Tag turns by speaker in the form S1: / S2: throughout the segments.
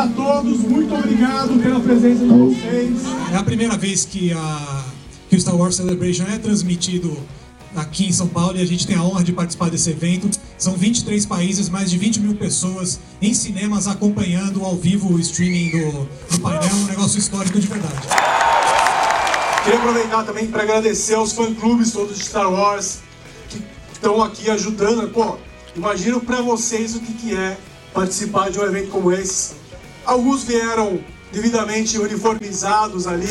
S1: A todos, muito obrigado pela presença de vocês.
S2: É a primeira vez que, a, que o Star Wars Celebration é transmitido aqui em São Paulo e a gente tem a honra de participar desse evento. São 23 países, mais de 20 mil pessoas em cinemas acompanhando ao vivo o streaming do, do painel, um negócio histórico de verdade.
S1: Queria aproveitar também para agradecer aos fã-clubes todos de Star Wars que estão aqui ajudando. Pô, imagino para vocês o que, que é participar de um evento como esse. Alguns vieram devidamente uniformizados ali.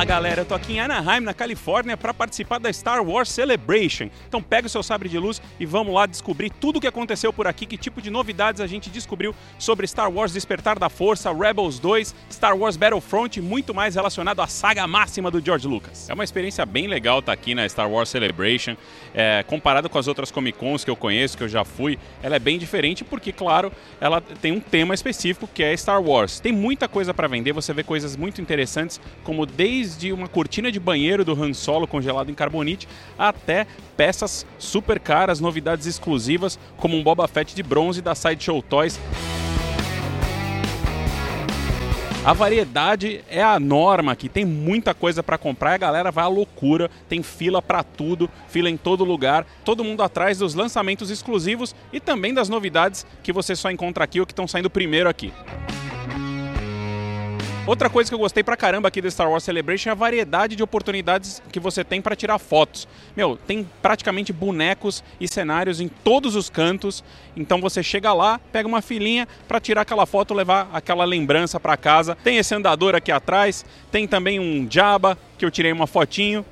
S3: Fala galera, eu tô aqui em Anaheim, na Califórnia, para participar da Star Wars Celebration. Então pega o seu sabre de luz e vamos lá descobrir tudo o que aconteceu por aqui, que tipo de novidades a gente descobriu sobre Star Wars Despertar da Força, Rebels 2, Star Wars Battlefront e muito mais relacionado à saga máxima do George Lucas. É uma experiência bem legal estar tá aqui na Star Wars Celebration. É, comparado com as outras Comic Cons que eu conheço, que eu já fui, ela é bem diferente porque, claro, ela tem um tema específico que é Star Wars. Tem muita coisa para vender, você vê coisas muito interessantes, como desde uma cortina de banheiro do Han Solo congelado em carbonite até peças super caras, novidades exclusivas, como um Boba Fett de bronze da Sideshow Toys. A variedade é a norma aqui, tem muita coisa para comprar a galera vai à loucura, tem fila para tudo, fila em todo lugar, todo mundo atrás dos lançamentos exclusivos e também das novidades que você só encontra aqui ou que estão saindo primeiro aqui. Outra coisa que eu gostei pra caramba aqui do Star Wars Celebration é a variedade de oportunidades que você tem para tirar fotos. Meu, tem praticamente bonecos e cenários em todos os cantos. Então você chega lá, pega uma filinha para tirar aquela foto, levar aquela lembrança para casa. Tem esse andador aqui atrás, tem também um Jabba que eu tirei uma fotinho.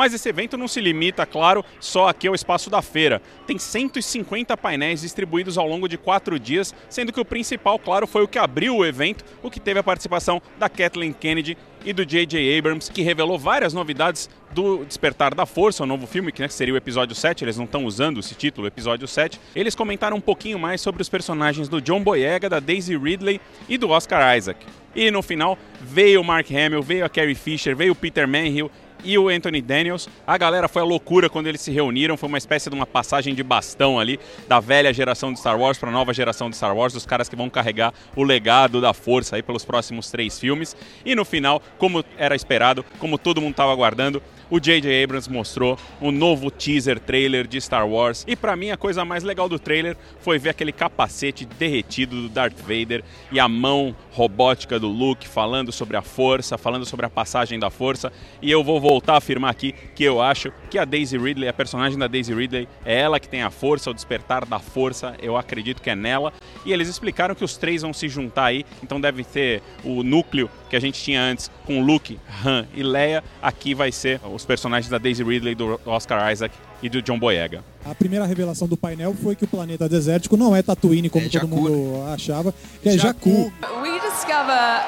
S3: Mas esse evento não se limita, claro, só aqui ao espaço da feira. Tem 150 painéis distribuídos ao longo de quatro dias, sendo que o principal, claro, foi o que abriu o evento, o que teve a participação da Kathleen Kennedy e do J.J. Abrams, que revelou várias novidades do Despertar da Força, o novo filme, que né, seria o episódio 7, eles não estão usando esse título, episódio 7. Eles comentaram um pouquinho mais sobre os personagens do John Boyega, da Daisy Ridley e do Oscar Isaac. E no final veio o Mark Hamill, veio a Carrie Fisher, veio o Peter Manhill e o Anthony Daniels. A galera foi a loucura quando eles se reuniram, foi uma espécie de uma passagem de bastão ali da velha geração de Star Wars para a nova geração de Star Wars, dos caras que vão carregar o legado da força aí pelos próximos três filmes. E no final, como era esperado, como todo mundo estava aguardando, o J.J. Abrams mostrou um novo teaser trailer de Star Wars. E para mim a coisa mais legal do trailer foi ver aquele capacete derretido do Darth Vader e a mão robótica do Luke falando sobre a força, falando sobre a passagem da força. E eu vou voltar a afirmar aqui que eu acho que a Daisy Ridley, a personagem da Daisy Ridley, é ela que tem a força, o despertar da força. Eu acredito que é nela. E eles explicaram que os três vão se juntar aí, então deve ter o núcleo que a gente tinha antes com Luke, Han e Leia. Aqui vai ser os personagens da Daisy Ridley, do Oscar Isaac e do John Boyega.
S4: A primeira revelação do painel foi que o planeta desértico não é Tatooine como
S5: É
S4: todo mundo achava, que é
S5: Jakku.
S6: We discover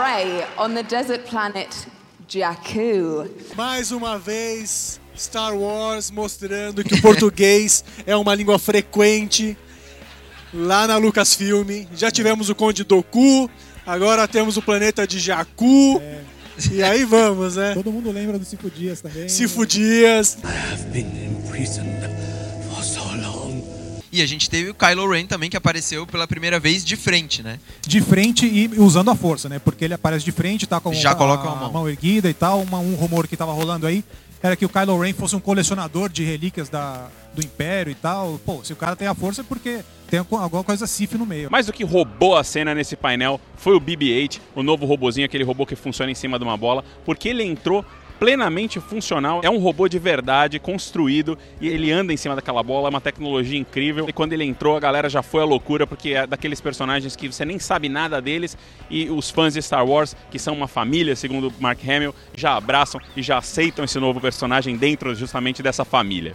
S6: Ray on the desert planet Jakku.
S1: Mais uma vez, Star Wars mostrando que o português é uma língua frequente lá na Lucasfilm. Já tivemos o Conde Doku, agora temos o planeta de Jakku. E aí vamos, né?
S4: Todo mundo lembra do Cinco Dias também.
S1: Sifo Dias.
S5: E a gente teve o Kylo Ren também, que apareceu pela primeira vez de frente, né?
S4: De frente e usando a força, né? Porque ele aparece de frente, tá com
S5: Já
S4: a,
S5: coloca a mão.
S4: erguida e tal. Uma- um rumor que tava rolando aí era que o Kylo Ren fosse um colecionador de relíquias da, do Império e tal. Pô, se o cara tem a força é porque tem alguma coisa Sif no meio.
S3: Mais do que roubou a cena nesse painel foi o BB-8, o novo robozinho, aquele robô que funciona em cima de uma bola, porque ele entrou plenamente funcional. É um robô de verdade, construído, e ele anda em cima daquela bola, é uma tecnologia incrível. E quando ele entrou, a galera já foi à loucura, porque é daqueles personagens que você nem sabe nada deles, e os fãs de Star Wars, que são uma família, segundo Mark Hamill, já abraçam e já aceitam esse novo personagem dentro justamente dessa família.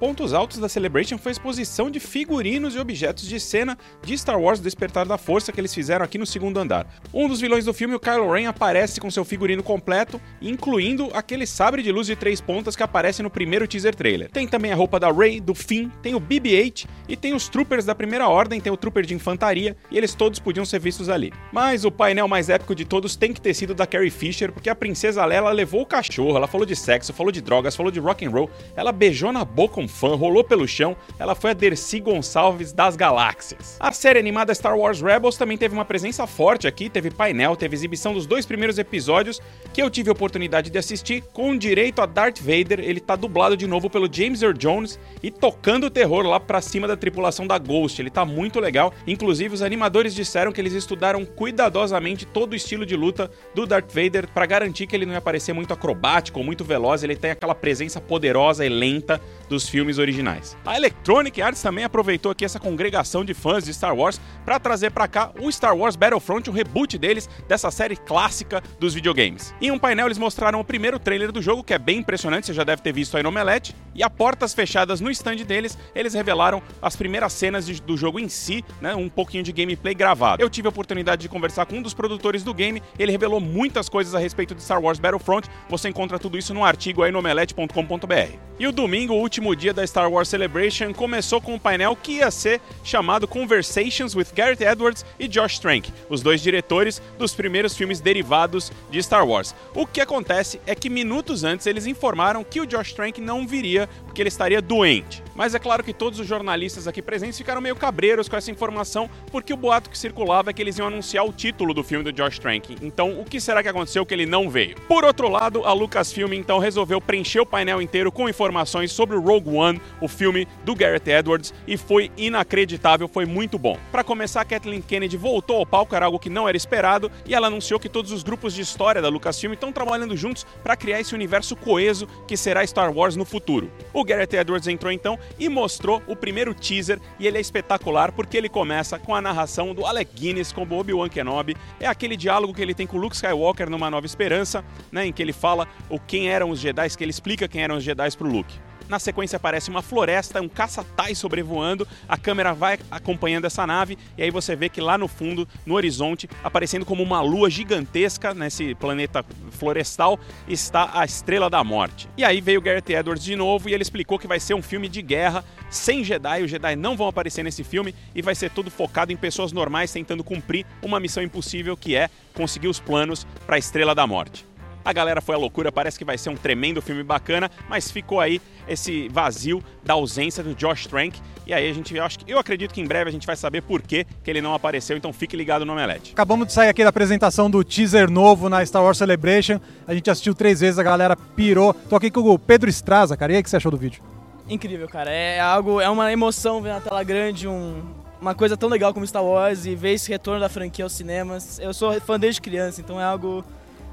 S3: Pontos altos da Celebration foi a exposição de figurinos e objetos de cena de Star Wars Despertar da Força que eles fizeram aqui no segundo andar. Um dos vilões do filme, o Kylo Ren, aparece com seu figurino completo, incluindo aquele sabre de luz de três pontas que aparece no primeiro teaser trailer. Tem também a roupa da Rey, do Finn, tem o BB-8 e tem os troopers da primeira ordem, tem o trooper de infantaria e eles todos podiam ser vistos ali. Mas o painel mais épico de todos tem que ter sido da Carrie Fisher, porque a princesa Leia levou o cachorro, ela falou de sexo, falou de drogas, falou de rock and roll, ela beijou na boca um fã, rolou pelo chão, ela foi a Dercy Gonçalves das galáxias. A série animada Star Wars Rebels também teve uma presença forte aqui, teve painel, teve exibição dos dois primeiros episódios que eu tive a oportunidade de assistir com direito a Darth Vader, ele tá dublado de novo pelo James Earl Jones e tocando terror lá pra cima da tripulação da Ghost, ele tá muito legal, inclusive os animadores disseram que eles estudaram cuidadosamente todo o estilo de luta do Darth Vader para garantir que ele não ia parecer muito acrobático ou muito veloz, ele tem aquela presença poderosa e lenta dos filmes originais. A Electronic Arts também aproveitou aqui essa congregação de fãs de Star Wars para trazer para cá o Star Wars Battlefront, o reboot deles dessa série clássica dos videogames. Em um painel eles mostraram o primeiro trailer do jogo, que é bem impressionante, você já deve ter visto aí no Omelete, e a portas fechadas no stand deles, eles revelaram as primeiras cenas de, do jogo em si, né, um pouquinho de gameplay gravado. Eu tive a oportunidade de conversar com um dos produtores do game, ele revelou muitas coisas a respeito de Star Wars Battlefront, você encontra tudo isso no artigo aí no omelete.com.br. E o domingo, o último dia da Star Wars Celebration, começou com um painel que ia ser chamado Conversations with Gareth Edwards e Josh Trank, os dois diretores dos primeiros filmes derivados de Star Wars. O que acontece é que minutos antes eles informaram que o Josh Trank não viria porque ele estaria doente. Mas é claro que todos os jornalistas aqui presentes ficaram meio cabreiros com essa informação, porque o boato que circulava é que eles iam anunciar o título do filme do Josh Trank. Então, o que será que aconteceu que ele não veio? Por outro lado, a Lucasfilm então resolveu preencher o painel inteiro com informações sobre o Rogue One, o filme do Gareth Edwards, e foi inacreditável, foi muito bom. Para começar, Kathleen Kennedy voltou ao palco, era algo que não era esperado, e ela anunciou que todos os grupos de história da Lucasfilm estão trabalhando juntos para criar esse universo coeso que será Star Wars no futuro. O Gareth Edwards entrou então e mostrou o primeiro teaser e ele é espetacular porque ele começa com a narração do Alec Guinness como Obi-Wan Kenobi. É aquele diálogo que ele tem com Luke Skywalker numa Nova Esperança, né, em que ele fala o quem eram os Jedi, que ele explica quem eram os Jedi pro Luke. Na sequência aparece uma floresta, um caça-tai sobrevoando, a câmera vai acompanhando essa nave e aí você vê que lá no fundo, no horizonte, aparecendo como uma lua gigantesca nesse planeta florestal, está a Estrela da Morte. E aí veio Gareth Edwards de novo e ele explicou que vai ser um filme de guerra sem Jedi, os Jedi não vão aparecer nesse filme e vai ser tudo focado em pessoas normais tentando cumprir uma missão impossível que é conseguir os planos para a Estrela da Morte. A galera foi à loucura, parece que vai ser um tremendo filme bacana, mas ficou aí esse vazio da ausência do Josh Trank. E aí a gente, eu, acho que, eu acredito que em breve a gente vai saber por que, que ele não apareceu, então fique ligado no Omelete.
S4: Acabamos de sair aqui da apresentação do teaser novo na Star Wars Celebration. A gente assistiu três vezes, a galera pirou. Tô aqui com o Pedro Estraza, cara. E aí, o que você achou do vídeo?
S7: Incrível, cara. É algo, é uma emoção ver na tela grande um, uma coisa tão legal como Star Wars e ver esse retorno da franquia aos cinemas. Eu sou fã desde criança, então é algo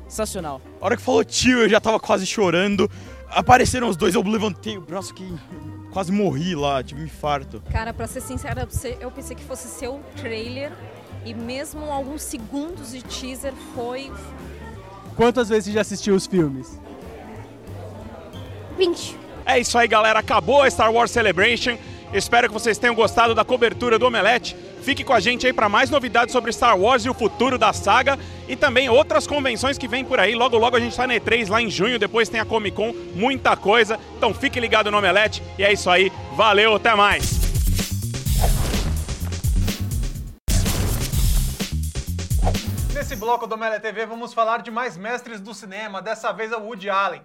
S7: sensacional.
S8: A hora que falou tio, eu já tava quase chorando. Apareceram os dois, eu levantei o braço que quase morri lá, tive um infarto.
S9: Cara, pra ser sincera, eu pensei que fosse seu trailer e mesmo alguns segundos de teaser foi.
S7: Quantas vezes você já assistiu os filmes?
S9: 20.
S3: É isso aí, galera. Acabou a Star Wars Celebration. Espero que vocês tenham gostado da cobertura do Omelete. Fique com a gente aí para mais novidades sobre Star Wars e o futuro da saga e também outras convenções que vêm por aí. Logo, logo a gente está na E3 lá em junho, depois tem a Comic Con, muita coisa. Então fique ligado no Omelete e é isso aí. Valeu, até mais!
S4: Nesse bloco do Mele TV vamos falar de mais mestres do cinema, dessa vez é o Woody Allen.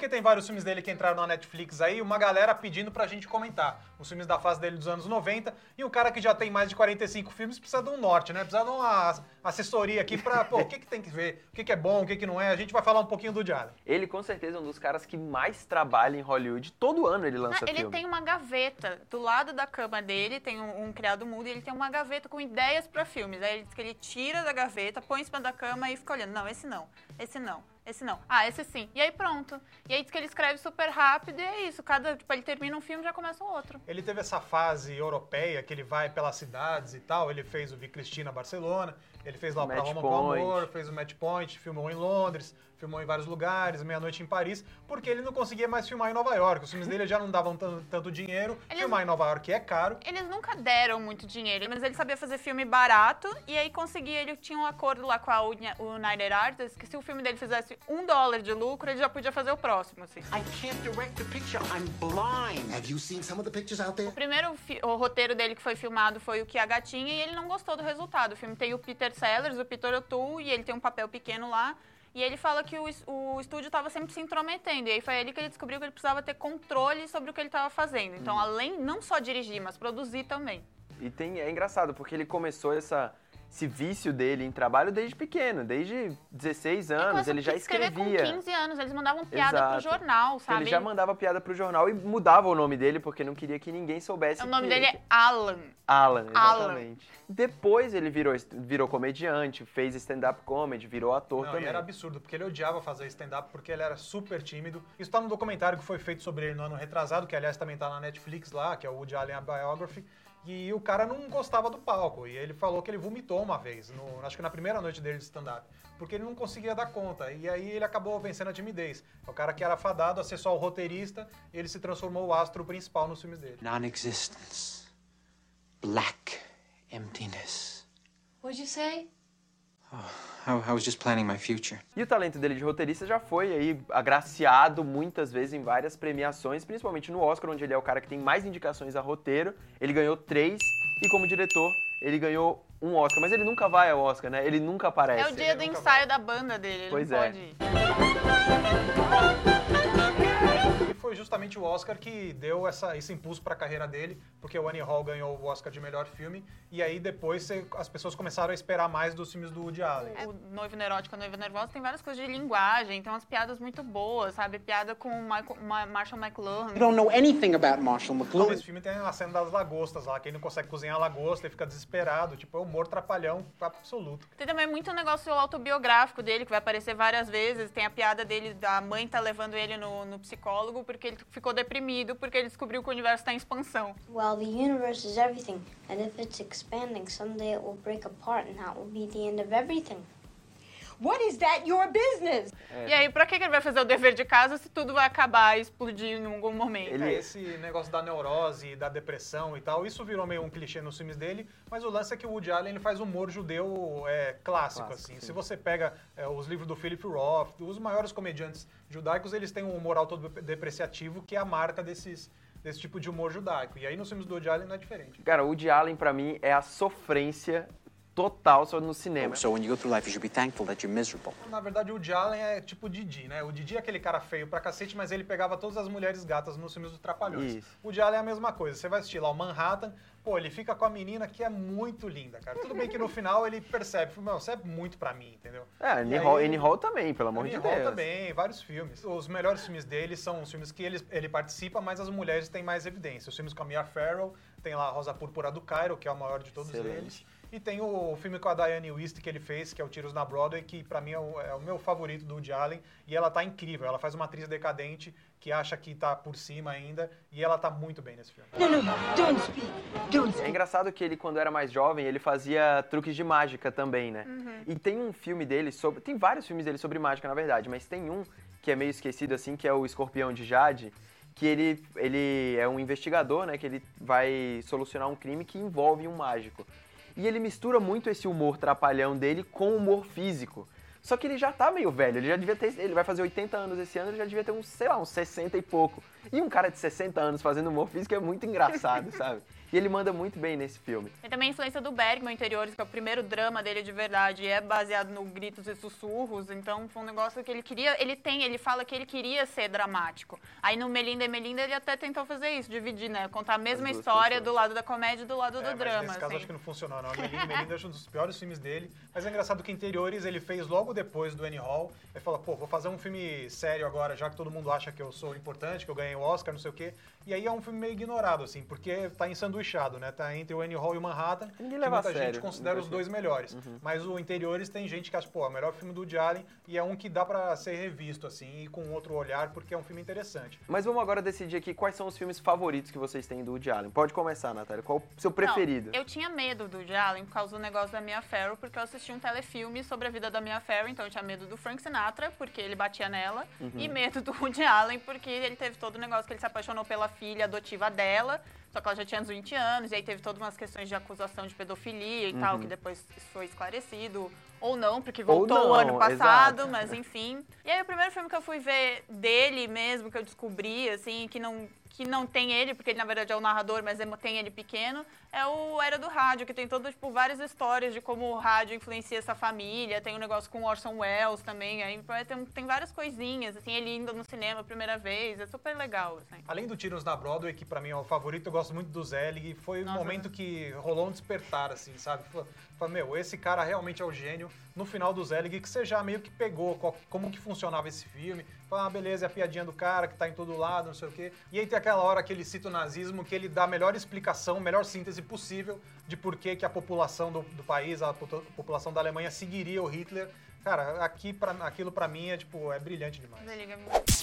S4: Porque tem vários filmes dele que entraram na Netflix aí, uma galera pedindo pra gente comentar. Os filmes da fase dele dos anos 90, e um cara que já tem mais de 45 filmes precisa de um norte, né? Precisa de uma assessoria aqui pra, pô, o que, que tem que ver, o que, que é bom, o que, que não é. A gente vai falar um pouquinho do Allen.
S10: Ele com certeza é um dos caras que mais trabalha em Hollywood. Todo ano ele lança
S11: ele
S10: filme.
S11: tem uma gaveta do lado da cama dele, tem um, um criado mudo, e ele tem uma gaveta com ideias pra filmes. Aí ele diz que ele tira da gaveta, põe em cima da cama e fica olhando. Não, esse não, esse não. Esse não. Ah, esse sim. E aí pronto. E aí diz que ele escreve super rápido e é isso. Cada, tipo, ele termina um filme e já começa um outro.
S4: Ele teve essa fase europeia que ele vai pelas cidades e tal. Ele fez o Vi Cristina Barcelona, ele fez lá o Pra
S10: Match
S4: Roma com
S10: Point.
S4: Amor, fez o Match Point, filmou em Londres, filmou em vários lugares, Meia-Noite em Paris, porque ele não conseguia mais filmar em Nova York. Os filmes dele já não davam tan- tanto dinheiro.
S11: Eles-
S4: Filmar em Nova York é caro.
S11: Eles nunca deram muito dinheiro, mas ele sabia fazer filme barato e aí conseguia, ele tinha um acordo lá com a Uni- United Artists que se o filme dele fizesse um dólar de lucro, ele já podia fazer o próximo, assim.
S12: I can't direct the picture. I'm blind. Have you seen some of the pictures out there?
S11: O primeiro o roteiro dele que foi filmado foi o que a gatinha e ele não gostou do resultado. O filme tem o Peter Sellers, o Peter O'Toole e ele tem um papel pequeno lá. E ele fala que o, o estúdio estava sempre se intrometendo. E aí foi ali que ele descobriu que ele precisava ter controle sobre o que ele estava fazendo. Então, além, não só dirigir, mas produzir também.
S10: E tem, é engraçado, porque ele começou essa, esse vício dele em trabalho desde pequeno, desde 16 anos,
S11: Começou
S10: ele já escrevia.
S11: com 15 anos, eles mandavam piada pro
S10: Exato.
S11: jornal,
S10: Então,
S11: sabe?
S10: Ele já mandava piada pro jornal e mudava o nome dele, porque não queria que ninguém soubesse
S11: O nome dele é Alan.
S10: Alan,
S11: Alan.
S10: exatamente. Depois ele virou, virou comediante, fez stand-up comedy, virou ator
S4: Não,
S10: também.
S4: e era absurdo, porque ele odiava fazer stand-up, porque ele era super tímido. Isso tá no documentário que foi feito sobre ele no ano retrasado, que aliás também tá na Netflix lá, que é o Woody Allen Biography. E o cara não gostava do palco. E ele falou que ele vomitou uma vez, no- acho que na primeira noite dele de stand-up. Porque ele não conseguia dar conta. E aí ele acabou vencendo a timidez. O cara que era fadado a ser só o roteirista, ele se transformou o astro principal nos filmes dele.
S13: Non-existence. Black emptiness.
S14: What'd you say?
S13: I, I was just planning my future.
S10: E o talento dele de roteirista já foi aí agraciado muitas vezes em várias premiações, principalmente no Oscar, onde ele é o cara que tem mais indicações a roteiro. Ele ganhou três e como diretor ele ganhou um Oscar, mas ele nunca vai ao Oscar, né? Ele nunca aparece.
S11: É o dia do ensaio da banda dele, ele
S10: Pois
S11: não
S10: é.
S11: pode ir.
S4: E foi justamente o Oscar que deu essa, esse impulso para a carreira dele, porque o Annie Hall ganhou o Oscar de melhor filme, e aí depois cê- as pessoas começaram a esperar mais dos filmes do Woody Allen.
S11: O Noivo Neurótico, a Noiva Nervosa tem várias coisas de linguagem, tem umas piadas muito boas, sabe? Piada com Michael, Ma- Marshall McLuhan.
S12: You don't know anything about Marshall
S4: Então,
S12: McLuhan.
S4: nesse filme tem a cena das lagostas lá, que ele não consegue cozinhar a lagosta, ele fica desesperado, tipo, é humor trapalhão absoluto.
S11: Tem também muito negócio autobiográfico dele, que vai aparecer várias vezes. Tem a piada dele, da mãe tá levando ele no, no psicólogo porque ele ficou deprimido, porque ele descobriu que o universo tá em expansão.
S15: Well, the universe is everything, and if it's expanding, someday it will break apart, and that will be the end of everything.
S14: What is that your business?
S11: E aí, pra que ele vai fazer o dever de casa se tudo vai acabar e explodir em algum momento?
S4: É, esse negócio da neurose, da depressão e tal, isso virou meio um clichê nos filmes dele, mas o lance é que o Woody Allen ele faz humor judeu é, clássico,
S10: Clássico,
S4: assim.
S10: sim.
S4: Se você pega é, os livros do Philip Roth, os maiores comediantes judaicos, eles têm um humor autodepreciativo que é a marca desses, desse tipo de humor judaico. E aí nos filmes do Woody Allen não é diferente.
S10: Cara, o Woody Allen pra mim é a sofrência total só no cinema.
S13: So when you go through life, you should be thankful that you're miserable.
S4: Na verdade, o Woody Allen é tipo o Didi, né? O Didi é aquele cara feio pra cacete, mas ele pegava todas as mulheres gatas nos filmes do Trapalhões.
S10: Isso.
S4: O Woody Allen é a mesma coisa. Você vai assistir lá o Manhattan, pô, ele fica com a menina que é muito linda, cara. Tudo bem que no final ele percebe, meu, você é muito pra mim, entendeu?
S10: É, Annie
S4: aí-
S10: Hall, Annie Hall também, pelo amor
S4: Annie
S10: de
S4: Hall
S10: Deus.
S4: também, vários filmes. Os melhores filmes dele são os filmes que ele, ele participa, mas as mulheres têm mais evidência. Os filmes com a Mia Farrow, tem lá a Rosa Púrpura do Cairo, que é o maior de todos
S10: Excelente.
S4: eles. E tem o filme com a Diane Wist que ele fez, que é o Tiros na Broadway, que pra mim é o, é o meu favorito do Woody Allen. E ela tá incrível. Ela faz uma atriz decadente que acha que tá por cima ainda. E ela tá muito bem nesse filme.
S14: No, no, don't speak. Don't
S10: É
S14: speak.
S10: engraçado que ele, quando era mais jovem, ele fazia truques de mágica também, né? E tem um filme dele sobre. Tem vários filmes dele sobre mágica, na verdade, mas tem um que é meio esquecido, assim, que é o Escorpião de Jade, que ele, ele é um investigador, né? Que ele vai solucionar um crime que envolve um mágico. E ele mistura muito esse humor trapalhão dele com humor físico. Só que ele já tá meio velho, ele já devia ter. Ele vai fazer 80 anos esse ano, ele já devia ter uns, sei lá, uns 60 e pouco. E um cara de 60 anos fazendo humor físico é muito engraçado, sabe? E ele manda muito bem nesse filme.
S11: Tem também a influência do Bergman Interiores, que é o primeiro drama dele de verdade, e é baseado no gritos e sussurros, então foi um negócio que ele queria, ele tem, ele fala que ele queria ser dramático. Aí no Melinda e Melinda ele até tentou fazer isso, dividir, né, contar a mesma história
S4: pessoas.
S11: do lado da comédia e do lado
S4: É,
S11: do
S4: mas
S11: drama,
S4: nesse caso
S11: assim.
S4: acho que não funcionou, não. Melinda, Melinda é um dos piores filmes dele. Mas é engraçado que Interiores ele fez logo depois do Annie Hall. Ele falou, pô, vou fazer um filme sério agora, já que todo mundo acha que eu sou importante, que eu ganhei ganhe o Oscar, não sei o quê. E aí é um filme meio ignorado, assim, porque tá ensanduichado, né? Tá entre o Annie Hall e o Manhattan,
S10: Ninguém
S4: que
S10: leva a
S4: muita gente
S10: sério,
S4: considera
S10: muita
S4: os dois
S10: gente.
S4: melhores.
S10: Uhum.
S4: Mas o Interiores tem gente que acha, pô, é o melhor filme do Woody Allen e é um que dá pra ser revisto, assim, e com outro olhar, porque é um filme interessante.
S10: Mas vamos agora decidir aqui quais são os filmes favoritos que vocês têm do Woody Allen. Pode começar, Natália. Qual o seu preferido?
S11: Não, eu tinha medo do Woody Allen por causa do negócio da Mia Farrow, porque eu assisti um telefilme sobre a vida da Mia Farrow, então eu tinha medo do Frank Sinatra, porque ele batia nela,
S16: Uhum.
S11: e medo do Woody Allen, porque ele teve todo o negócio que ele se apaixonou pela filha adotiva dela, só que ela já tinha uns 20 anos, e aí teve todas umas questões de acusação de pedofilia e tal,
S16: Uhum.
S11: que depois isso foi esclarecido. Ou não, porque
S16: Ou
S11: voltou o
S16: não,
S11: ano passado,
S16: exato.
S11: mas enfim. E aí o primeiro filme que eu fui ver dele mesmo, que eu descobri, assim, que não, que não tem ele, porque ele na verdade é o narrador, mas é- tem ele pequeno, é o Era do Rádio, que tem todo, tipo, várias histórias de como o rádio influencia essa família. Tem um negócio com o Orson Welles também, aí tem, tem várias coisinhas, assim, ele indo no cinema a primeira vez, é super legal, assim.
S4: Além do Tiros na Broadway, que pra mim é o favorito, eu gosto muito do Zelig. Foi um momento que rolou um despertar, assim, sabe? Meu, esse cara realmente é o gênio. No final do Zelig, que você já meio que pegou qual- como que funcionava esse filme. Falei, ah, beleza, é a piadinha do cara que tá em todo lado, não sei o quê. E aí tem aquela hora que ele cita o nazismo, que ele dá a melhor explicação, a melhor síntese possível de por que, que a população do, do país, a po- população da Alemanha seguiria o Hitler. Cara, aqui pra, aquilo pra mim é, tipo, é brilhante demais.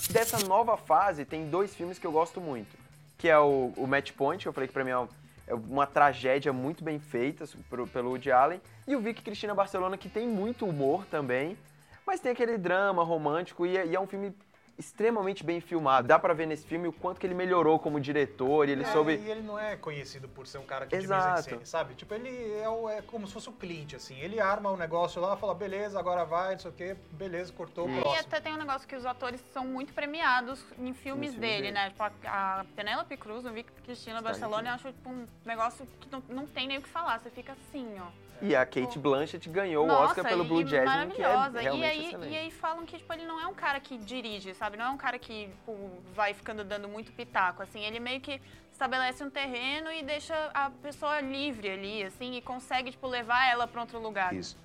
S10: Dessa nova fase, tem dois filmes que eu gosto muito. Que é o, o Match Point, que eu falei que pra mim é um- é uma tragédia muito bem feita pro- pelo Woody Allen. E o Vicky Cristina Barcelona, que tem muito humor também. Mas tem aquele drama romântico e é, e é um filme extremamente bem filmado. Dá pra ver nesse filme o quanto que ele melhorou como diretor e ele
S4: É,
S10: soube...
S4: E ele não é conhecido por ser um cara que de
S10: Exato.
S4: mise-en-scène, sabe? Tipo, ele é, o- é como se fosse o Clint, assim. Ele arma o negócio lá, fala, beleza, agora vai, não sei o quê, beleza, cortou o
S11: E
S4: próximo.
S11: até tem um negócio que os atores são muito premiados em filmes
S4: filmes
S11: dele,
S4: dele.
S11: né? Tipo, a, a Penélope Cruz, no Vic Cristina Barcelona, eu acho tipo, um negócio que não, não tem nem o que falar. Você fica assim, ó.
S10: E a Kate Blanchett ganhou
S11: Nossa,
S10: o Oscar pelo Blue Jasmine, que é realmente
S11: e, aí,
S10: excelente.
S11: e aí falam que tipo, ele não é um cara que dirige, sabe? Não é um cara que tipo, vai ficando dando muito pitaco, assim. Ele meio que estabelece um terreno e deixa a pessoa livre ali, assim, e consegue, tipo, levar ela pra outro lugar.
S17: He's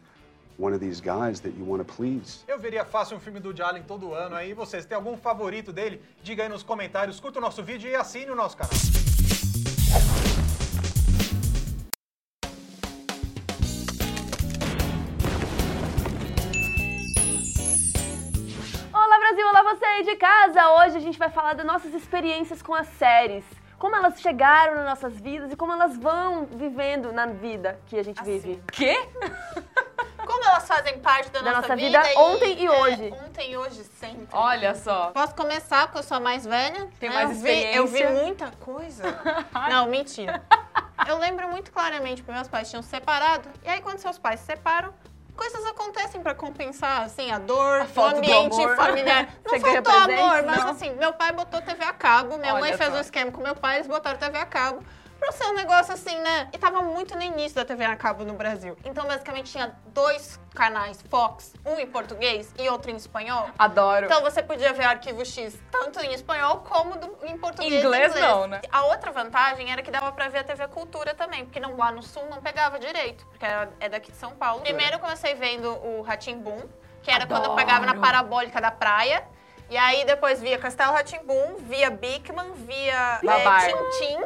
S17: one of these guys that you want to please.
S4: Eu veria fácil um filme do Woody Allen todo ano. Aí vocês têm algum favorito dele? Diga aí nos comentários, curta o nosso vídeo e assine o nosso canal.
S18: De casa! Hoje a gente vai falar das nossas experiências com as séries. Como elas chegaram nas nossas vidas e como elas vão vivendo na vida que a gente vive.
S9: Quê?
S11: Como elas fazem parte da,
S18: Da
S11: nossa,
S18: nossa vida ontem e
S11: é,
S18: hoje.
S11: ontem e hoje sempre.
S9: Olha só.
S11: Posso começar, porque eu sou a mais velha.
S9: Tem
S11: né?
S9: mais
S11: eu vi, eu vi
S9: experiência.
S11: muita coisa. Não, mentira. Eu lembro muito claramente que meus pais tinham separado. E aí, quando seus pais se separam, coisas acontecem pra compensar, assim, a dor,
S9: A
S11: o ambiente familiar. Não
S18: Você
S11: faltou
S18: presente,
S11: amor, mas
S18: não?
S11: assim, meu pai botou TV a cabo, minha mãe
S9: Olha
S11: fez
S9: só.
S11: um esquema com meu pai, eles botaram TV a cabo. Pra ser um negócio assim, né? E tava muito no início da TV a cabo no Brasil. Então, basicamente, tinha dois canais Fox, um em português e outro em espanhol.
S9: Adoro.
S11: Então você podia ver Arquivo X tanto em espanhol como do- em português. e
S9: Inglês não, né?
S11: A outra vantagem era que dava pra ver a TV Cultura também, porque não, lá no Sul não pegava direito, porque é daqui de São Paulo. Primeiro eu comecei vendo o Ratimbum, que era quando eu
S9: Adoro.
S11: pegava na parabólica da praia. E aí depois via Castelo Ratimbum, via Bigman, via é. Tintim,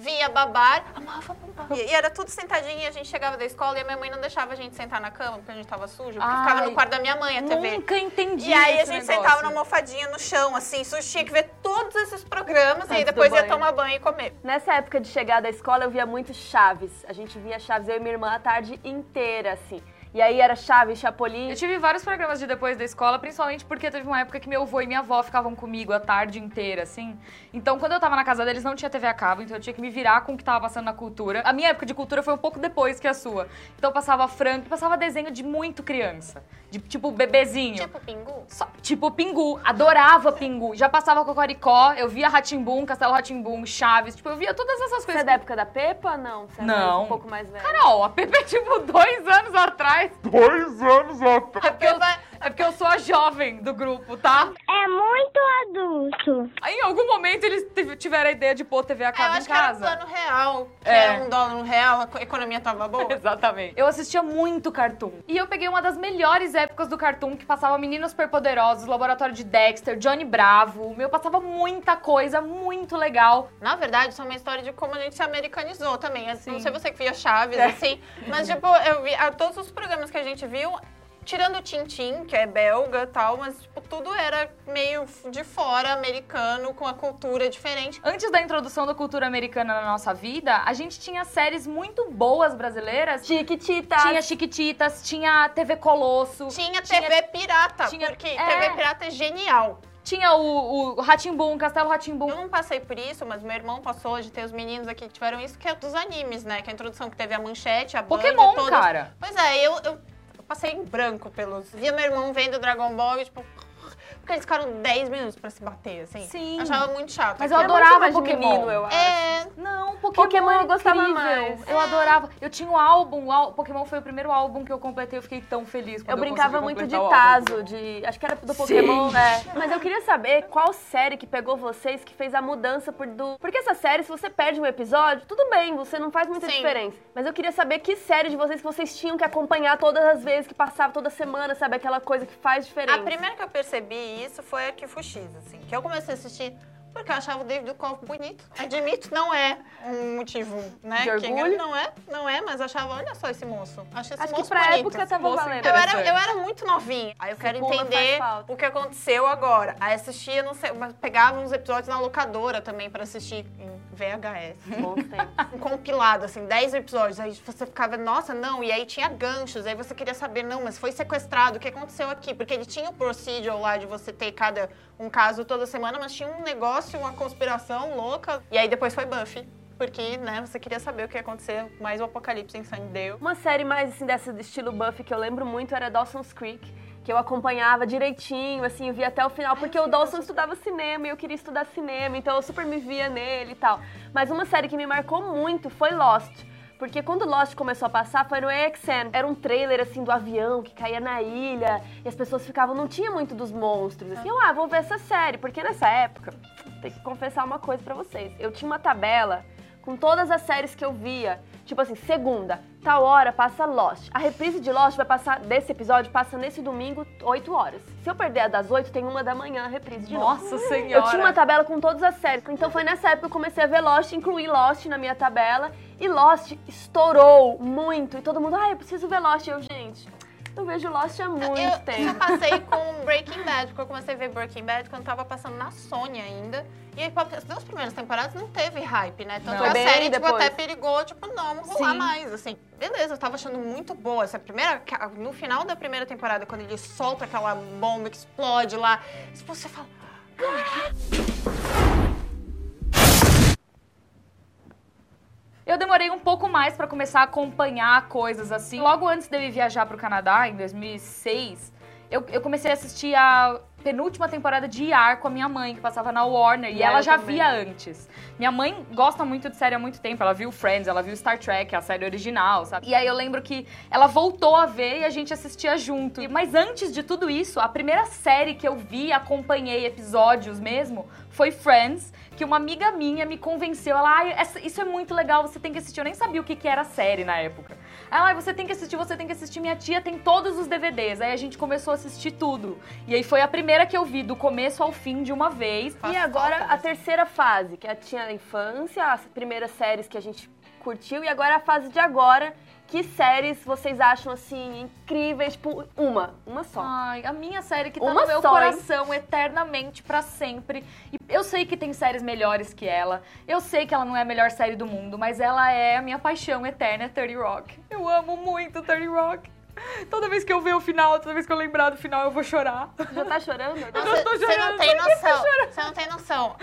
S11: via Babar. Amava Babar. E, e era tudo sentadinho e a gente chegava da escola e a minha mãe não deixava a gente sentar na cama, porque a gente tava sujo, porque
S9: Ai,
S11: ficava no quarto da minha mãe a TV.
S9: Nunca entendi
S11: E aí a gente
S9: negócio.
S11: sentava na almofadinha no chão, assim, sujo, tinha que ver todos esses programas e aí
S18: Antes
S11: depois ia tomar banho e comer.
S18: Nessa época de chegar da escola, eu via muito Chaves. A gente via Chaves, eu e minha irmã, a tarde inteira, assim. E aí era Chaves, Chapolin.
S9: Eu tive vários programas de depois da escola, principalmente porque teve uma época que meu avô e minha avó ficavam comigo a tarde inteira, assim. Então, quando eu tava na casa deles, não tinha TV a cabo, então eu tinha que me virar com o que tava passando na cultura. A minha época de cultura foi um pouco depois que a sua. Então, passava frango, passava desenho de muito criança. De tipo bebezinho.
S11: Tipo Pingu?
S9: Só- tipo Pingu. Adorava Pingu. Já passava Cocoricó, eu via Ratimbum, Castelo Ratimbum, Chaves. Tipo, eu via todas essas
S18: Você
S9: coisas.
S18: é da época da Pepa? Não, você é mais
S9: Não.
S18: um pouco mais velha.
S9: Carol, a Pepe é tipo dois anos atrás.
S8: Dois anos atrás.
S9: Porque eu, É porque eu sou a jovem do grupo, tá?
S15: É muito adulto.
S9: Aí, em algum momento eles tive- tiveram a ideia de pôr TV a
S11: Eu
S9: cabo em
S11: acho que era um
S9: casa.
S11: plano real, que
S9: É.
S11: era um dólar no real, a economia tava boa.
S9: Exatamente. Eu assistia muito Cartoon. E eu peguei uma das melhores épocas do Cartoon, que passava Meninos Superpoderosos, Laboratório de Dexter, Johnny Bravo. Meu, passava muita coisa, muito legal.
S11: Na verdade, isso é uma história de como a gente se americanizou também. Eu
S9: Sim.
S11: Não sei você que via Chaves,
S9: É.
S11: assim, mas, tipo, eu vi a, todos os programas que a gente viu, tirando o Tintin, que é belga e tal, mas, tipo, tudo era meio de fora, americano, com a cultura diferente.
S9: Antes da introdução da cultura americana na nossa vida, a gente tinha séries muito boas brasileiras.
S18: Chiquititas.
S9: Tinha Chiquititas, tinha TV Colosso.
S11: Tinha TV pirata,
S9: tinha-
S11: porque
S9: é.
S11: TV pirata é genial.
S9: Tinha o, o Ratimbum, Castelo Ratimbum.
S11: Eu não passei por isso, mas meu irmão passou de ter os meninos aqui que tiveram isso, que é dos animes, né? Que é a introdução que teve a manchete, a banda,
S9: Pokémon,
S11: todas.
S9: cara.
S11: Pois é, eu, eu passei em branco pelos... Via meu irmão vendo Dragon Ball e, tipo... Porque eles ficaram 10 minutos pra se bater, assim.
S9: Sim.
S11: Eu achava muito chato.
S9: Mas eu
S11: Aquilo.
S9: adorava
S18: de
S9: Pokémon.
S18: menino, eu acho.
S11: É...
S9: Não, Pokémon,
S18: Pokémon ele gostava
S9: incrível.
S18: mais.
S9: Eu adorava. Eu tinha um álbum, Pokémon foi o primeiro álbum que eu completei, eu fiquei tão feliz
S18: Eu
S9: eu,
S18: brincava muito de. Tazo, de. Acho que era do
S9: Sim.
S18: Pokémon, né? Mas eu queria saber qual série que pegou vocês que fez a mudança por do. Porque essa série, se você perde um episódio, tudo bem, você não faz muita
S11: Sim.
S18: diferença. Mas eu queria saber que série de vocês que vocês tinham que acompanhar todas as vezes que passava, toda semana, sabe? Aquela coisa que faz diferença.
S11: A primeira que eu percebi isso foi a Kifo X, assim. Que eu comecei a assistir porque eu achava o David Duchovny bonito. Admito, não é um motivo, né?
S18: De
S11: que
S18: orgulho?
S11: Não é, não é, mas achava, olha só esse moço. Acho esse
S18: Acho que
S11: moço
S18: pra
S11: bonito.
S18: época tava valendo.
S11: Eu era, eu era muito novinha. Aí eu quero entender o que aconteceu agora. Aí assistia, não sei, mas pegava uns episódios na locadora também pra assistir em VHS.
S18: Bons tempos.
S11: um compilado, assim, 10 episódios. Aí você ficava, nossa, não. E aí tinha ganchos. Aí você queria saber, não, mas foi sequestrado. O que aconteceu aqui? Porque ele tinha o procedural lá de você ter cada um caso toda semana, mas tinha um negócio, uma conspiração louca. E aí depois foi Buffy. Porque, né, você queria saber o que ia acontecer, mais o apocalipse em Sunnydale.
S18: Uma série mais assim dessa do estilo Buffy que eu lembro muito era Dawson's Creek, que eu acompanhava direitinho, assim, eu via até o final, porque o Dawson estudava cinema e eu queria estudar cinema, então eu super me via nele e tal. Mas uma série que me marcou muito foi Lost. Porque quando Lost começou a passar, foi no AXN. Era um trailer, assim, do avião que caía na ilha. E as pessoas ficavam... Não tinha muito dos monstros. Assim, eu, ah, vou ver essa série. Porque nessa época, tem que confessar uma coisa pra vocês. Eu tinha uma tabela com todas as séries que eu via. Tipo assim, segunda, tal hora passa Lost. A reprise de Lost vai passar, desse episódio, passa nesse domingo, 8 horas. Se eu perder a das 8, tem uma da manhã a reprise de novo.
S9: Nossa Senhora.
S18: Eu tinha uma tabela com todas as séries. Então foi nessa época que eu comecei a ver Lost, incluí Lost na minha tabela. E Lost estourou muito. E todo mundo, ah, eu preciso ver Lost. Eu, eu vejo Lost há muito
S11: Eu
S18: tempo.
S11: já passei com Breaking Bad, porque eu comecei a ver Breaking Bad quando tava passando na Sony ainda. E aí, as duas primeiras temporadas não teve hype, né? Tanto
S18: Não.
S11: que a série, tipo, até perigou, tipo, não, não rolar
S18: Sim.
S11: mais, assim. Beleza, eu tava achando muito boa essa primeira... No final da primeira temporada, quando ele solta aquela bomba que explode lá, tipo, você fala...
S9: Eu demorei um pouco mais pra começar a acompanhar coisas assim. Logo antes de eu viajar pro Canadá, em 2006, eu, eu comecei a assistir a penúltima temporada de ER com a minha mãe, que passava na Warner, e,
S18: E
S9: ela já
S18: também.
S9: via antes. Minha mãe gosta muito de série há muito tempo, ela viu Friends, ela viu Star Trek, a série original, sabe? E aí eu lembro que ela voltou a ver e a gente assistia junto. E- Mas antes de tudo isso, a primeira série que eu vi, acompanhei episódios mesmo, foi Friends, que uma amiga minha me convenceu. Ela, ah, essa- isso é muito legal, você tem que assistir. Eu nem sabia o que, que era série na época. Ela, ah, você tem que assistir, você tem que assistir. Minha tia tem todos os DVDs. Aí a gente começou a assistir tudo. E aí foi a primeira que eu vi, do começo ao fim, de uma vez.
S18: E agora a terceira fase, que é- tinha a infância, as primeiras séries que a gente curtiu, e agora a fase de agora. Que séries vocês acham assim incríveis? Tipo, uma, uma só.
S9: Ai, a minha série que tá
S18: Uma
S9: no meu
S18: só, hein?
S9: coração eternamente pra sempre. E eu sei que tem séries melhores que ela. Eu sei que ela não é a melhor série do mundo, mas ela é a minha paixão eterna, é 30 Rock. Eu amo muito 30 Rock. Toda vez que eu ver o final, toda vez que eu lembrar do final, eu vou chorar.
S18: Já tá chorando?
S9: Eu
S11: Nossa,
S9: já tô
S11: você
S9: chorando.
S11: não tem
S9: eu
S11: noção.
S9: chorando?
S11: Você não tem noção.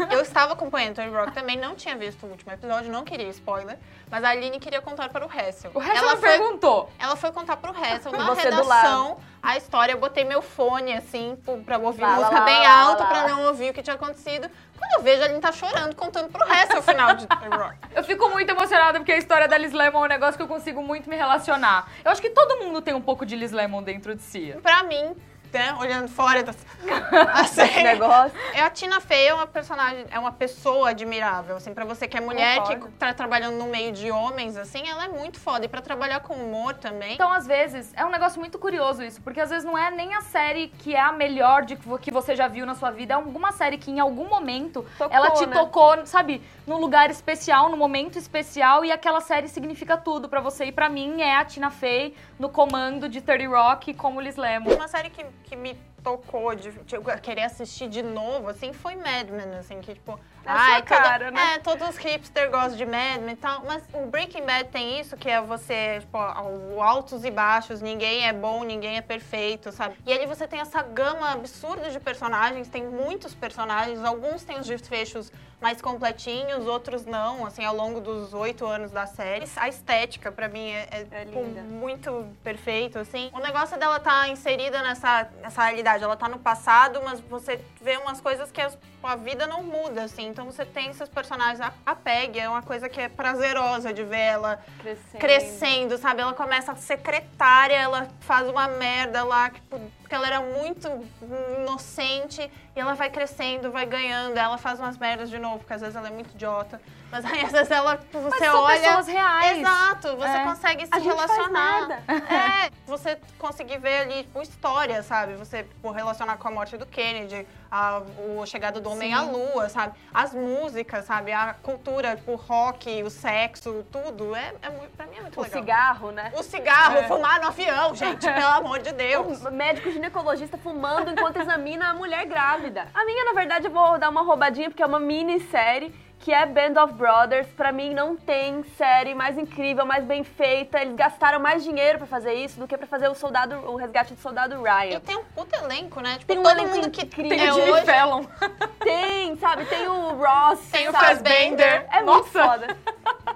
S11: Eu, eu estava acompanhando Tony Rock também, não tinha visto o último episódio, não queria spoiler, mas a Aline queria contar para o Hessel.
S9: O Hessel
S11: ela
S9: me perguntou.
S11: Ela foi contar pro Hessel
S18: Com
S11: na
S18: você
S11: redação a história. Eu botei meu fone, assim, pra ouvir
S18: Lá,
S11: música
S18: lá,
S11: bem
S18: lá,
S11: alto,
S18: lá,
S11: pra não ouvir o que tinha acontecido. Quando eu vejo, ele tá chorando, contando pro resto o final de The Rock.
S9: Eu fico muito emocionada porque a história da Liz Lemon é um negócio que eu consigo muito me relacionar. Eu acho que todo mundo tem um pouco de Liz Lemon dentro de si.
S11: Pra mim, né, olhando fora da assim,
S18: negócio.
S11: É a Tina Fey é uma personagem, é uma pessoa admirável, assim, para você que é mulher que tá trabalhando no meio de homens, assim, ela é muito foda e pra trabalhar com humor também.
S9: Então, às vezes, é um negócio muito curioso isso, porque às vezes não é nem a série que é a melhor de que vo- que você já viu na sua vida, é alguma série que em algum momento
S18: Tocou,
S9: ela te
S18: né?
S9: tocou, sabe, num lugar especial, num momento especial, e aquela série significa tudo pra você. E pra mim é a Tina Fey no comando de 30 Rock como Liz Lemon.
S11: Uma série que, que me tocou de, de eu querer assistir de novo, assim, foi Mad Men, assim, que tipo...
S18: É a sua
S11: toda-
S18: cara, né?
S11: É, todos os hipsters gostam de Mad Men e tal, mas o Breaking Bad tem isso, que é você, tipo, altos e baixos, ninguém é bom, ninguém é perfeito, sabe? E ali você tem essa gama absurda de personagens, tem muitos personagens, alguns têm os desfechos mais completinhos, outros não, assim, ao longo dos oito anos da série. A estética, pra mim, é, é, tipo,
S18: linda.
S11: muito perfeito, assim. O negócio dela tá inserida nessa, nessa realidade. Ela tá no passado, mas você vê umas coisas que as- a vida não muda, assim. Então você tem esses personagens, a, a Peg é uma coisa que é prazerosa de ver ela
S18: Crescendo.
S11: crescendo, sabe? Ela começa secretária, ela faz uma merda lá, tipo, porque ela era muito inocente e ela vai crescendo, vai ganhando, ela faz umas merdas de novo, porque às vezes ela é muito idiota. Mas aí às vezes ela, você
S9: são
S11: olha.
S9: pessoas reais.
S11: Exato, você
S9: É.
S11: consegue se relacionar. É, você conseguir ver ali, tipo, história, sabe? Você tipo, relacionar com a morte do Kennedy, a, o chegada do homem
S9: Sim.
S11: à lua, sabe? As músicas, sabe? A cultura, o rock, o sexo, tudo. É, é muito, pra mim é muito
S18: O
S11: legal.
S18: cigarro, né?
S11: O cigarro,
S18: É.
S11: fumar no avião, gente, pelo amor de Deus.
S18: O médico ginecologista fumando enquanto examina a mulher grávida. A minha, na verdade, eu vou dar uma roubadinha porque é uma minissérie que é Band of Brothers. Pra mim, não tem série mais incrível, mais bem feita. Eles gastaram mais dinheiro pra fazer isso do que pra fazer o soldado, o resgate do soldado Ryan.
S11: E tem um puto elenco, né? Tipo,
S18: Tem um
S11: todo
S18: elenco
S11: mundo que
S18: incrível.
S11: é hoje...
S18: Tem, sabe? Tem o Ross.
S11: Tem o
S18: sabe?
S11: Fassbender.
S18: É muito
S11: Nossa.
S18: foda.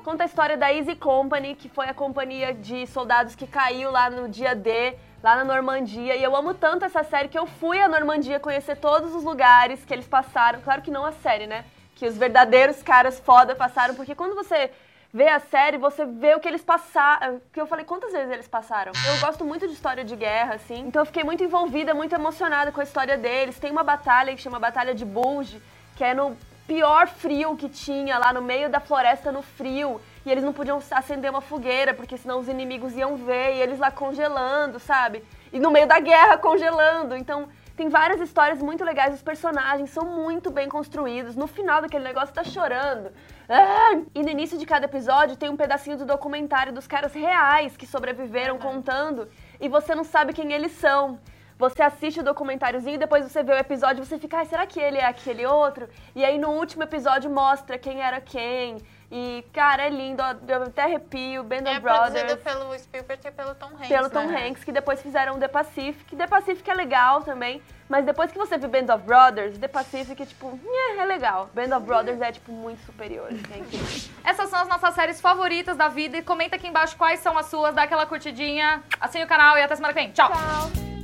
S18: Conta a história da Easy Company, que foi a companhia de soldados que caiu lá no dia D, lá na Normandia. E eu amo tanto essa série que eu fui à Normandia conhecer todos os lugares que eles passaram. Claro que não a série, né? Que os verdadeiros caras foda passaram, porque quando você vê a série, você vê o que eles passaram. Que eu falei, quantas vezes eles passaram? Eu gosto muito de história de guerra, assim. Então eu fiquei muito envolvida, muito emocionada com a história deles. Tem uma batalha que chama Batalha de Bulge, que é no pior frio que tinha, lá no meio da floresta no frio. E eles não podiam acender uma fogueira, porque senão os inimigos iam ver, e eles lá congelando, sabe? E no meio da guerra congelando. Então, tem várias histórias muito legais, os personagens são muito bem construídos. No final daquele negócio tá chorando. Ah! E no início de cada episódio tem um pedacinho do documentário dos caras reais que sobreviveram contando e você não sabe quem eles são. Você assiste o documentáriozinho, depois você vê o episódio e você fica, ai, será que ele é aquele outro? E aí no último episódio mostra quem era quem. E, cara, é lindo, ó, eu até arrepio, Band
S11: É
S18: of Brothers.
S11: produzido pelo Spielberg e pelo Tom Hanks,
S18: Pelo Tom
S11: né?
S18: Hanks, que depois fizeram The Pacific. The Pacific é legal também, mas depois que você vê Band of Brothers, The Pacific é tipo, "Nhé, é legal. Band of Brothers é tipo muito superior. é incrível.
S9: Essas são as nossas séries favoritas da vida. E comenta aqui embaixo quais são as suas, dá aquela curtidinha, assine o canal e até semana que vem. Tchau!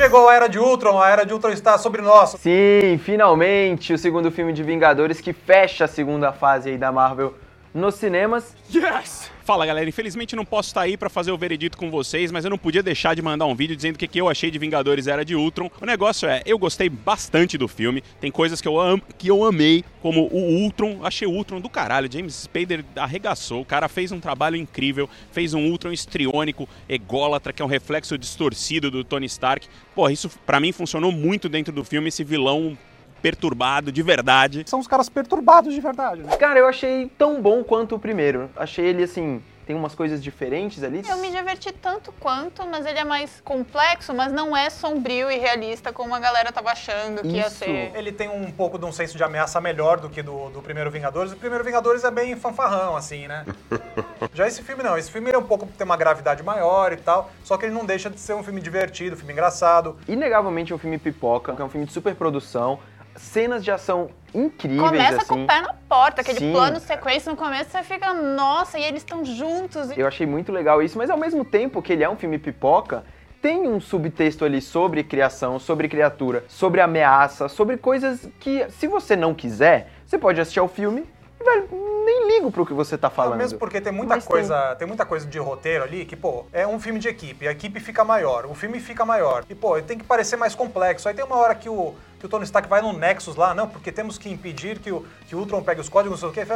S4: Chegou a Era de Ultron, a Era de Ultron está sobre nós.
S10: Sim, finalmente o segundo filme de Vingadores que fecha a segunda fase aí da Marvel nos cinemas.
S3: Yes! Fala galera, infelizmente não posso estar aí pra fazer o veredito com vocês, mas eu não podia deixar de mandar um vídeo dizendo o que, eu achei de Vingadores Era de Ultron. O negócio é, eu gostei bastante do filme, tem coisas que eu, am que eu amei, como o Ultron, achei o Ultron do caralho, James Spader arregaçou, o cara fez um trabalho incrível, fez um Ultron estriônico, ególatra, que é um reflexo distorcido do Tony Stark. Pô, isso pra mim funcionou muito dentro do filme, esse vilão perturbado de verdade.
S4: São os caras perturbados de verdade, né?
S10: Cara, eu achei tão bom quanto o primeiro. Achei ele assim, tem umas coisas diferentes ali.
S11: Eu me diverti tanto quanto, mas ele é mais complexo, mas não é sombrio e realista como a galera tava achando que ia ser.
S4: Ele tem um pouco de um senso de ameaça melhor do que do, do primeiro Vingadores. O primeiro Vingadores é bem fanfarrão, assim, né? Já esse filme não. Esse filme ele é um pouco tem uma gravidade maior e tal, só que ele não deixa de ser um filme divertido, um filme engraçado.
S10: Inegavelmente é um filme pipoca, é um filme de superprodução, cenas de ação incríveis
S11: Começa
S10: assim.
S11: com o pé na porta, aquele
S10: Sim.
S11: plano sequência no começo, você fica, nossa, e eles estão juntos.
S10: Eu achei muito legal isso, mas ao mesmo tempo que ele é um filme pipoca, tem um subtexto ali sobre criação, sobre criatura, sobre ameaça, sobre coisas que, se você não quiser, você pode assistir ao filme e, velho, nem ligo pro que você tá falando.
S4: Mesmo porque tem muita
S10: Mas
S4: coisa, tem. muita coisa de roteiro ali que, pô, é um filme de equipe, a equipe fica maior, o filme fica maior. E, pô, tem que parecer mais complexo. Aí tem uma hora que o, que o Tony Stark vai no Nexus lá, não, porque temos que impedir que o, que o Ultron pegue os códigos, não sei o quê.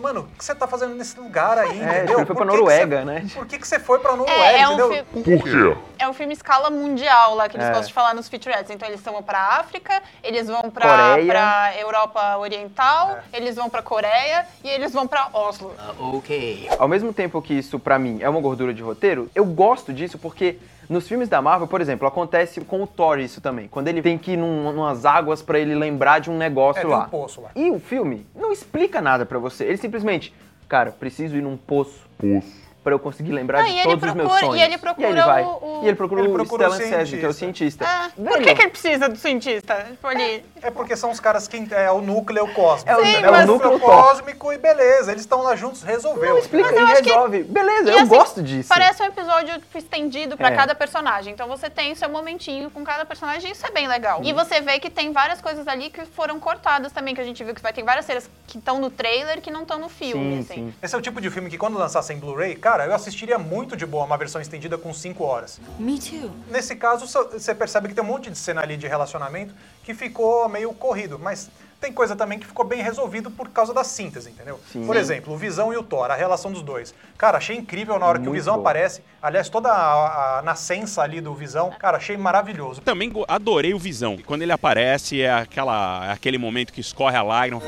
S4: Mano, o que você tá fazendo nesse lugar aí,
S10: É,
S4: entendeu?
S10: ele foi pra
S4: Por que que
S10: Noruega,
S4: você-
S10: né?
S4: Por que, que você foi pra Noruega,
S11: É, é um
S4: entendeu?
S11: filme- É um filme escala mundial lá que eles
S10: É.
S11: gostam de falar nos featurettes. Então eles vão pra África, eles vão pra,
S10: Coreia.
S11: pra Europa Oriental, eles vão pra Coreia e eles vão pra Oslo.
S10: Ok. Ao mesmo tempo que isso, pra mim, é uma gordura de roteiro, eu gosto disso porque nos filmes da Marvel, por exemplo, acontece com o Thor isso também. Quando ele tem que ir num, numas águas pra ele lembrar de um negócio
S4: É, tem
S10: lá.
S4: um poço lá.
S10: E o filme não explica nada pra você. Ele simplesmente, cara, preciso ir num poço. Poço. Pra eu conseguir lembrar
S11: Ah,
S10: de
S11: e
S10: todos os meus
S11: procura-
S10: sonhos.
S11: e ele procura
S10: ele vai.
S11: o- o-
S10: E ele procura
S4: Ele
S10: o
S4: procura o
S10: Stellan que é o cientista.
S11: Ah, por que, que ele precisa do cientista? Tipo, ali...
S4: É porque são os caras que é o núcleo cósmico.
S10: É o-
S4: entendeu?
S10: é o núcleo
S4: cósmico e beleza, eles estão lá juntos, resolveu.
S10: explica
S4: entendeu?
S10: e resolve. Beleza,
S11: E
S10: eu
S11: assim,
S10: gosto disso.
S11: Parece um episódio tipo, estendido pra
S10: É.
S11: cada personagem. Então você tem seu momentinho com cada personagem, isso é bem legal. E você vê que tem várias coisas ali que foram cortadas também, que a gente viu que vai ter várias cenas que estão no trailer que não estão no filme, assim.
S4: Esse é o tipo de filme que quando lançasse em Blu-ray, cara, eu assistiria muito de boa uma versão estendida com 5 horas.
S14: Me too.
S4: Nesse caso, você percebe que tem um monte de cena ali de relacionamento que ficou meio corrido, mas tem coisa também que ficou bem resolvido por causa da síntese, entendeu?
S10: Sim.
S4: Por exemplo, o Visão e o Thor, a relação dos dois. Cara, achei incrível na hora que o
S10: Muito
S4: Visão
S10: boa.
S4: aparece. Aliás, toda a, a nascença ali do Visão, cara, achei maravilhoso.
S3: Também adorei o Visão. Quando ele aparece, é, aquela, é aquele momento que escorre a lágrima.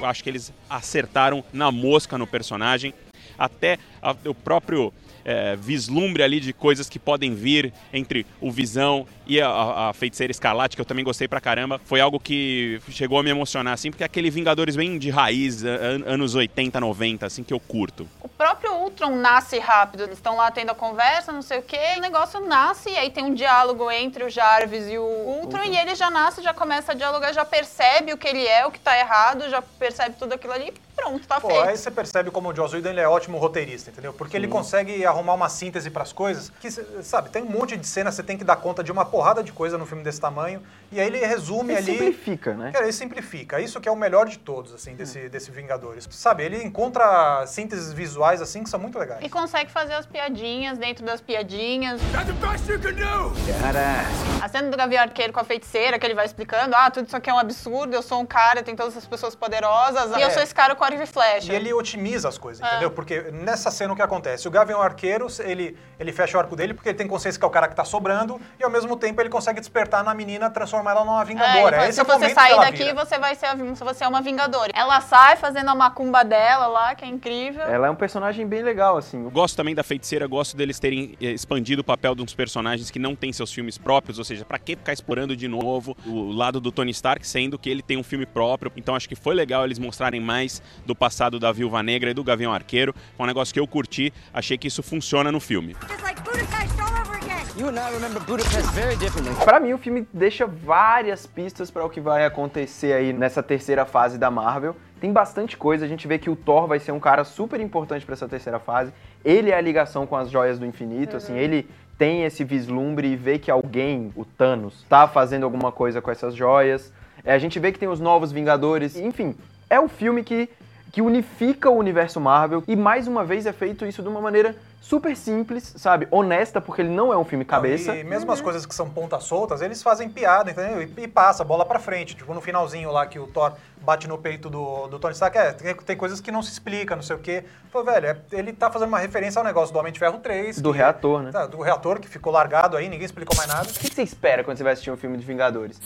S3: Eu acho que eles acertaram na mosca no personagem. Até a- o próprio é, vislumbre ali de coisas que podem vir entre o Visão e a, a- Feiticeira Escarlate, que eu também gostei pra caramba. Foi algo que chegou a me emocionar, assim, porque é aquele Vingadores bem de raiz, an- anos 80, 90, assim, que eu curto.
S11: O próprio Ultron nasce rápido. Eles estão lá tendo a conversa, não sei o quê. O negócio nasce e aí tem um diálogo entre o Jarvis e o Ultron. E ele já nasce, já começa a dialogar, já percebe o que ele é, o que tá errado, já percebe tudo aquilo ali. Pronto, tá
S4: Pô,
S11: feito.
S4: aí você percebe como o Joss Whedon ele é ótimo roteirista, entendeu? Porque ele consegue arrumar uma síntese pras coisas que, sabe, tem um monte de cena, você tem que dar conta de uma porrada de coisa no filme desse tamanho, e aí ele resume
S10: Ele
S4: ali...
S10: simplifica, né?
S4: Cara, ele simplifica. Isso que é o melhor de todos, assim, desse, desse Vingadores. Sabe, ele encontra sínteses visuais, assim, que são muito legais.
S11: E consegue fazer as piadinhas dentro das piadinhas. A cena do Gavião Arqueiro com a feiticeira, que ele vai explicando, ah, tudo isso aqui é um absurdo, eu sou um cara, tem todas essas pessoas poderosas, e eu
S4: É.
S11: sou esse cara com e flecha.
S4: E ele otimiza as coisas,
S11: É.
S4: entendeu? Porque nessa cena o que acontece? O Gavião Arqueiro, ele, ele fecha o arco dele porque ele tem consciência que é o cara que tá sobrando e ao mesmo tempo ele consegue despertar na menina, transformar ela numa
S11: É,
S4: vingadora.
S11: fala,
S4: Esse
S11: se
S4: é o
S11: você
S4: momento que
S11: sair daqui,
S4: vira.
S11: você vai ser a, você é uma vingadora. Ela sai fazendo a macumba dela lá, que é incrível.
S10: Ela é um personagem bem legal, assim.
S3: Eu gosto também da feiticeira, gosto deles terem eh, expandido o papel de uns personagens que não têm seus filmes próprios, ou seja, pra que ficar explorando de novo o lado do Tony Stark, sendo que ele tem um filme próprio. Então acho que foi legal eles mostrarem mais do passado da Viúva Negra e do Gavião Arqueiro. Foi um negócio que eu curti, achei que isso funciona no filme.
S10: Pra mim, o filme deixa várias pistas pra o que vai acontecer aí nessa terceira fase da Marvel. Tem bastante coisa, a gente vê que o Thor vai ser um cara super importante pra essa terceira fase. Ele é a ligação com as joias do infinito, assim, ele tem esse vislumbre e vê que alguém, o Thanos, tá fazendo alguma coisa com essas joias. É, a gente vê que tem os novos Vingadores, enfim, é um filme que, que unifica o universo Marvel e mais uma vez é feito isso de uma maneira super simples, sabe? Honesta, porque ele não é um filme cabeça.
S4: E mesmo as coisas que são pontas soltas, eles fazem piada, entendeu? E, e passa a bola pra frente. Tipo, no finalzinho lá que o Thor bate no peito do, do Tony Stark, é, tem, tem coisas que não se explica, não sei o quê. Pô, velho, é- ele tá fazendo uma referência ao negócio do Homem de Ferro 3.
S10: Do
S4: que-
S10: reator, né?
S4: Tá, do reator que ficou largado aí, ninguém explicou mais nada.
S10: O que você espera quando você vai assistir um filme de Vingadores?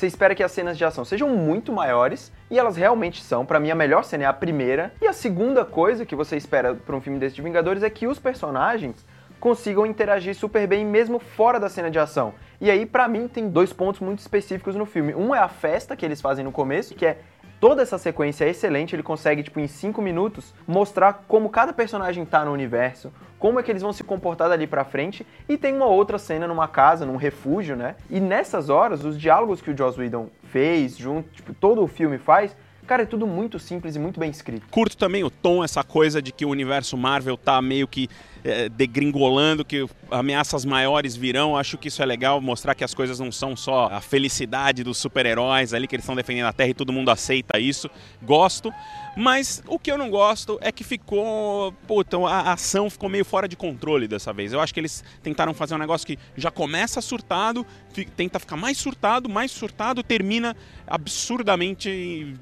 S10: Você espera que as cenas de ação sejam muito maiores, e elas realmente são. Pra mim, a melhor cena é a primeira. E a segunda coisa que você espera pra um filme desse de Vingadores é que os personagens consigam interagir super bem mesmo fora da cena de ação. E aí, pra mim, tem dois pontos muito específicos no filme. Um é a festa que eles fazem no começo, que é toda essa sequência é excelente, ele consegue, tipo, em cinco minutos, mostrar como cada personagem tá no universo, como é que eles vão se comportar dali pra frente, e tem uma outra cena numa casa, num refúgio, né? E nessas horas, os diálogos que o Joss Whedon fez, junto, tipo, todo o filme faz, cara, é tudo muito simples e muito bem escrito.
S3: Curto também o tom, essa coisa de que o universo Marvel tá meio que é, degringolando, que ameaças maiores virão. Acho que isso é legal, mostrar que as coisas não são só a felicidade dos super-heróis ali, que eles estão defendendo a Terra e todo mundo aceita isso. Gosto. Mas o que eu não gosto é que ficou. Puta, a ação ficou meio fora de controle dessa vez. Eu acho que eles tentaram fazer um negócio que já começa surtado, fi- tenta ficar mais surtado, mais surtado, termina absurdamente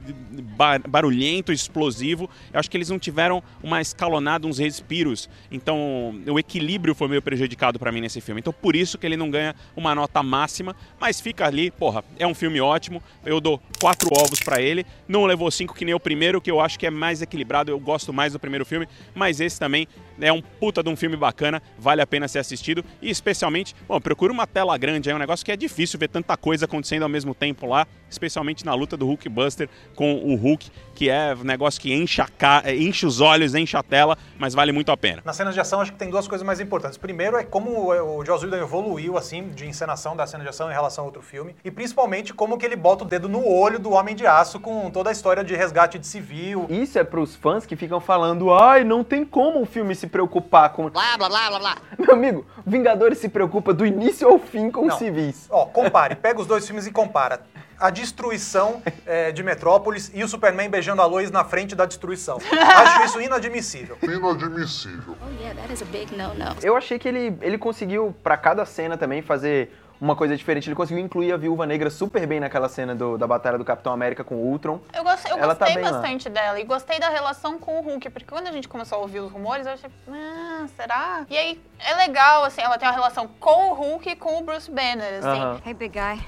S3: ba- barulhento, explosivo. Eu acho que eles não tiveram uma escalonada, uns respiros. Então, o equilíbrio foi meio prejudicado pra mim nesse filme. Então, por isso que ele não ganha uma nota máxima, mas fica ali, porra, é um filme ótimo. Eu dou quatro ovos pra ele. Não levou cinco que nem o primeiro, que eu acho que é mais equilibrado. Eu gosto mais do primeiro filme, mas esse também é um puta de um filme bacana, vale a pena ser assistido. E especialmente, bom, procura uma tela grande, é um negócio que é difícil ver tanta coisa acontecendo ao mesmo tempo lá, especialmente na luta do Hulk Buster com o Hulk, que é um negócio que enche, a ca... enche os olhos, enche a tela, mas vale muito a pena.
S4: Nas cenas de ação, acho que tem duas coisas mais importantes. Primeiro é como o Joss Whedon evoluiu, assim, de encenação da cena de ação em relação a outro filme. E principalmente como que ele bota o dedo no olho do Homem de Aço com toda a história de resgate de civil.
S10: Isso é pros fãs que ficam falando, ai, não tem como o filme se preocupar com.
S12: Blá, blá, blá, blá, blá.
S10: Meu amigo, Vingadores se preocupa do início ao fim com os
S4: Não.
S10: civis.
S4: Ó, compare, pega os dois filmes e compara. A destruição eh, de Metrópolis e o Superman beijando a Lois na frente da destruição. Acho isso inadmissível.
S17: Inadmissível.
S11: Oh, yeah, that is a big no-no.
S10: Eu achei que ele, ele conseguiu, pra cada cena também, fazer uma coisa diferente. Ele conseguiu incluir a Viúva Negra super bem naquela cena do- da batalha do Capitão América com o Ultron.
S11: Eu gostei, eu
S10: Ela tá
S11: gostei
S10: bem lá.
S11: bastante dela e gostei da relação com o Hulk, porque quando a gente começou a ouvir os rumores, eu achei, ah, será? E aí é legal, assim, ela tem uma relação com o Hulk e com o Bruce Banner, assim.
S10: Aham.
S11: Hey, big guy.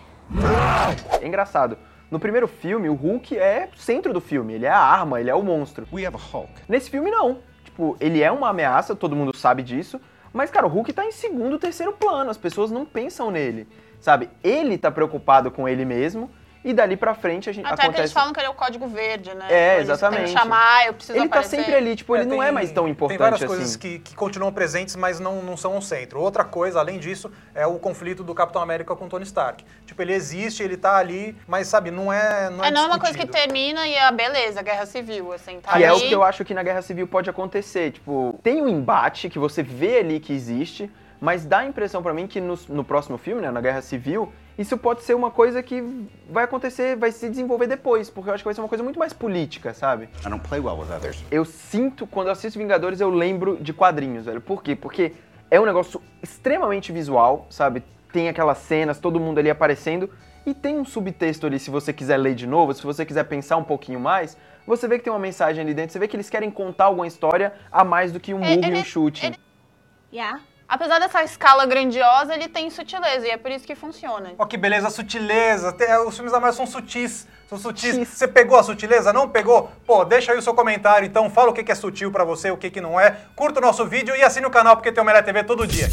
S10: É engraçado. No primeiro filme, o Hulk é o centro do filme. Ele é a arma, ele é o monstro.
S13: We have a Hulk.
S10: Nesse filme, não. Tipo, ele é uma ameaça, todo mundo sabe disso. Mas, cara, o Hulk tá em segundo, terceiro plano. As pessoas não pensam nele. Sabe? Ele tá preocupado com ele mesmo. E dali pra frente a gente
S11: Até que eles
S10: acontece.
S11: falam que ele é o código verde, né?
S10: É,
S11: Eles
S10: exatamente.
S11: Tem que chamar, eu preciso
S10: Ele tá
S11: aparecer.
S10: sempre ali, tipo, ele não é mais tão
S4: Tem
S10: importante
S4: várias
S10: assim.
S4: coisas que, que continuam presentes, mas não, não são o centro. Outra coisa, além disso, é o conflito do Capitão América com o Tony Stark. Tipo, ele existe, ele tá ali, mas sabe, não é. Não é,
S11: É, não é uma coisa que termina e a beleza, guerra civil, assim, tá
S10: Que é
S11: ali.
S10: o que eu acho que na Guerra Civil pode acontecer. Tipo, tem um embate que você vê ali que existe, mas dá a impressão pra mim que no, no próximo filme, né, na Guerra Civil, isso pode ser uma coisa que vai acontecer, vai se desenvolver depois, porque eu acho que vai ser uma coisa muito mais política, sabe?
S13: I don't play well with others.
S10: Eu sinto, quando eu assisto Vingadores, eu lembro de quadrinhos, velho. Por quê? Porque é um negócio extremamente visual, sabe? Tem aquelas cenas, todo mundo ali aparecendo, e tem um subtexto ali, se você quiser ler de novo, se você quiser pensar um pouquinho mais, você vê que tem uma mensagem ali dentro, você vê que eles querem contar alguma história a mais do que um
S11: É,
S10: move e
S11: ele-
S10: um chute.
S11: Yeah. Apesar dessa escala grandiosa, ele tem sutileza e é por isso que funciona.
S4: Ó, que beleza, sutileza. Tem- Os filmes da Marvel são sutis. São sutis. Você pegou a sutileza? Não pegou? Pô, deixa aí o seu comentário, então. Fala o que é sutil pra você, o que que não é. Curta o nosso vídeo e assine o canal, porque tem o Melhor TV todo dia.